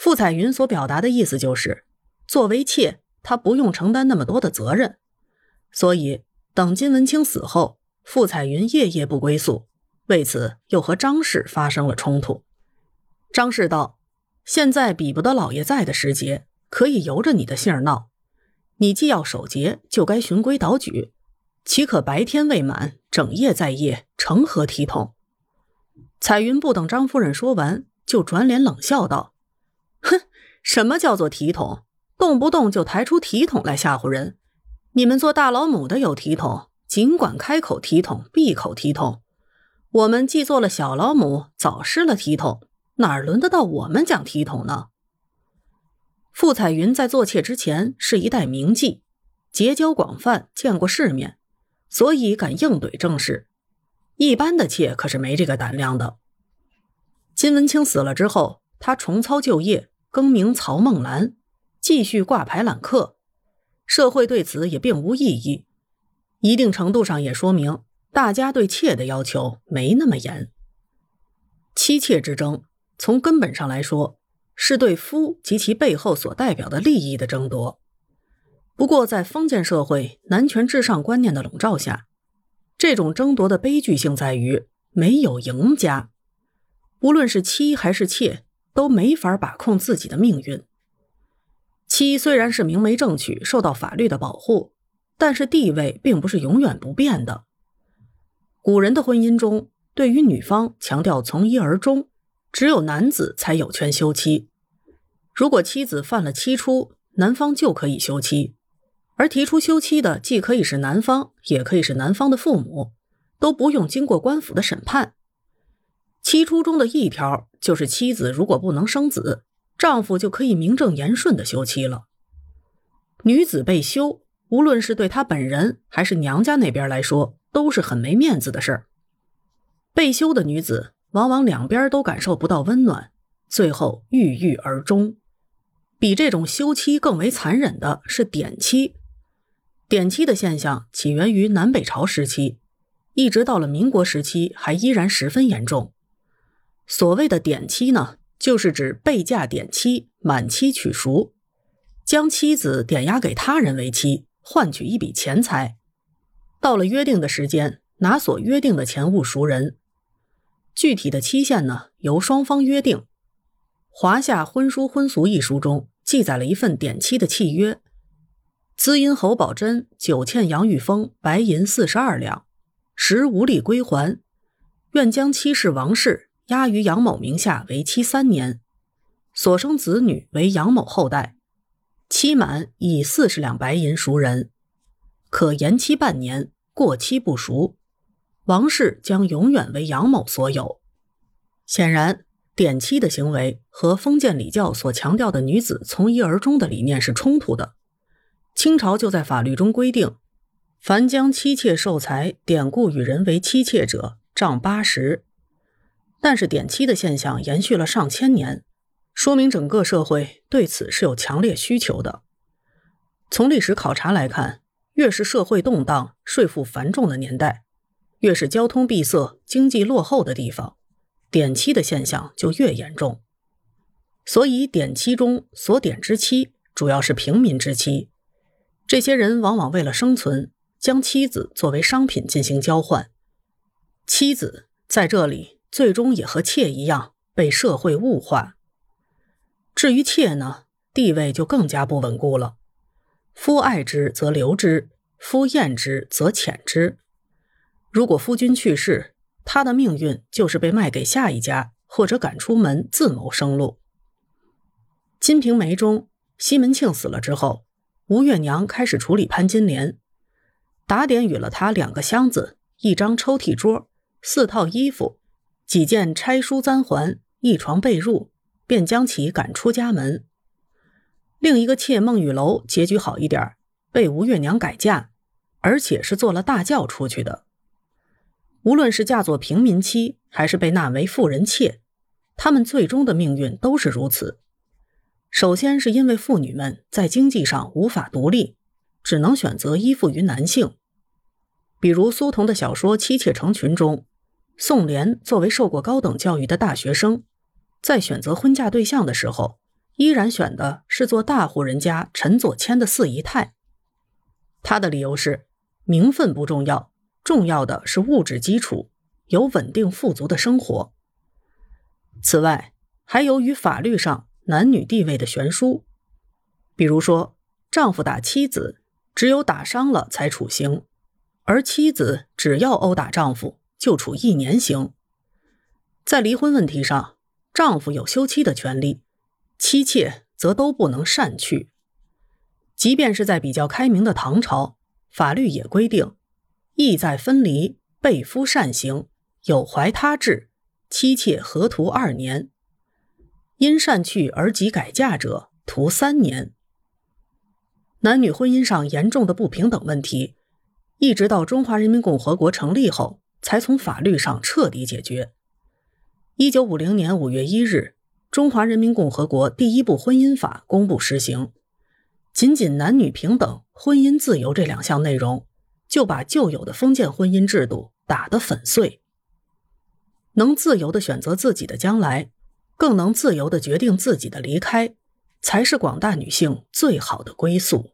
傅彩云所表达的意思就是，作为妾，她不用承担那么多的责任，所以等金文清死后，傅彩云夜夜不归宿，为此又和张氏发生了冲突。张氏道：“现在比不得老爷在的时节，可以由着你的性儿闹。你既要守节，就该循规蹈矩，岂可白天未满，整夜在夜，成何体统？”彩云不等张夫人说完，就转脸冷笑道。哼，什么叫做体统？动不动就抬出体统来吓唬人。你们做大老母的有体统，尽管开口体统，闭口体统。我们既做了小老母，早失了体统，哪儿轮得到我们讲体统呢？傅彩云在做妾之前是一代名妓，结交广泛，见过世面，所以敢硬怼正室。一般的妾可是没这个胆量的。金文清死了之后，他重操旧业。更名曹梦兰，继续挂牌揽客，社会对此也并无异议，一定程度上也说明大家对妾的要求没那么严。妻妾之争，从根本上来说，是对夫及其背后所代表的利益的争夺。不过，在封建社会男权至上观念的笼罩下，这种争夺的悲剧性在于没有赢家，无论是妻还是妾。都没法把控自己的命运。妻虽然是明媒正娶，受到法律的保护，但是地位并不是永远不变的。古人的婚姻中，对于女方强调从一而终，只有男子才有权休妻。如果妻子犯了妻出，男方就可以休妻，而提出休妻的既可以是男方，也可以是男方的父母，都不用经过官府的审判。七出中的一条就是，妻子如果不能生子，丈夫就可以名正言顺的休妻了。女子被休，无论是对她本人还是娘家那边来说，都是很没面子的事儿。被休的女子往往两边都感受不到温暖，最后郁郁而终。比这种休妻更为残忍的是点妻。点妻的现象起源于南北朝时期，一直到了民国时期，还依然十分严重。所谓的典妻呢，就是指被嫁典妻，满妻娶赎，将妻子点押给他人为妻，换取一笔钱财。到了约定的时间，拿所约定的钱物赎人。具体的期限呢，由双方约定。《华夏婚书婚俗》一书中记载了一份典妻的契约：滋阴侯宝珍久欠杨玉峰白银四十二两，时无力归还，愿将妻室王氏。押于杨某名下为期三年，所生子女为杨某后代，期满以四十两白银赎人，可延期半年，过期不赎，王氏将永远为杨某所有。显然，典妻的行为和封建礼教所强调的女子从一而终的理念是冲突的。清朝就在法律中规定，凡将妻妾受财典故与人为妻妾者，杖八十。但是典妻的现象延续了上千年，说明整个社会对此是有强烈需求的。从历史考察来看，越是社会动荡、税负繁重的年代，越是交通闭塞、经济落后的地方，典妻的现象就越严重。所以，典妻中所典之妻主要是平民之妻，这些人往往为了生存，将妻子作为商品进行交换。妻子在这里。最终也和妾一样被社会物化。至于妾呢，地位就更加不稳固了。夫爱之则留之，夫厌之则遣之。如果夫君去世，他的命运就是被卖给下一家，或者赶出门自谋生路。《金瓶梅》中，西门庆死了之后，吴月娘开始处理潘金莲，打点与了他两个箱子、一张抽屉桌、四套衣服。几件拆书簪环，一床被褥，便将其赶出家门。另一个妾孟玉楼结局好一点，被吴月娘改嫁，而且是坐了大轿出去的。无论是嫁作平民妻，还是被纳为妇人妾，她们最终的命运都是如此。首先是因为妇女们在经济上无法独立，只能选择依附于男性，比如苏童的小说《妻妾成群》中。宋濂作为受过高等教育的大学生，在选择婚嫁对象的时候，依然选的是做大户人家陈佐谦的四姨太。他的理由是，名分不重要，重要的是物质基础，有稳定富足的生活。此外，还由于法律上男女地位的悬殊，比如说，丈夫打妻子，只有打伤了才处刑，而妻子只要殴打丈夫，就处一年刑。在离婚问题上，丈夫有休妻的权利，妻妾则都不能擅去。即便是在比较开明的唐朝，法律也规定，意在分离，被夫擅行，有怀他志，妻妾合徒二年；因擅去而即改嫁者，徒三年。男女婚姻上严重的不平等问题，一直到中华人民共和国成立后，才从法律上彻底解决。一九五零年五月一日，中华人民共和国第一部婚姻法公布实行。仅仅男女平等、婚姻自由这两项内容，就把旧有的封建婚姻制度打得粉碎。能自由的选择自己的将来，更能自由的决定自己的离开，才是广大女性最好的归宿。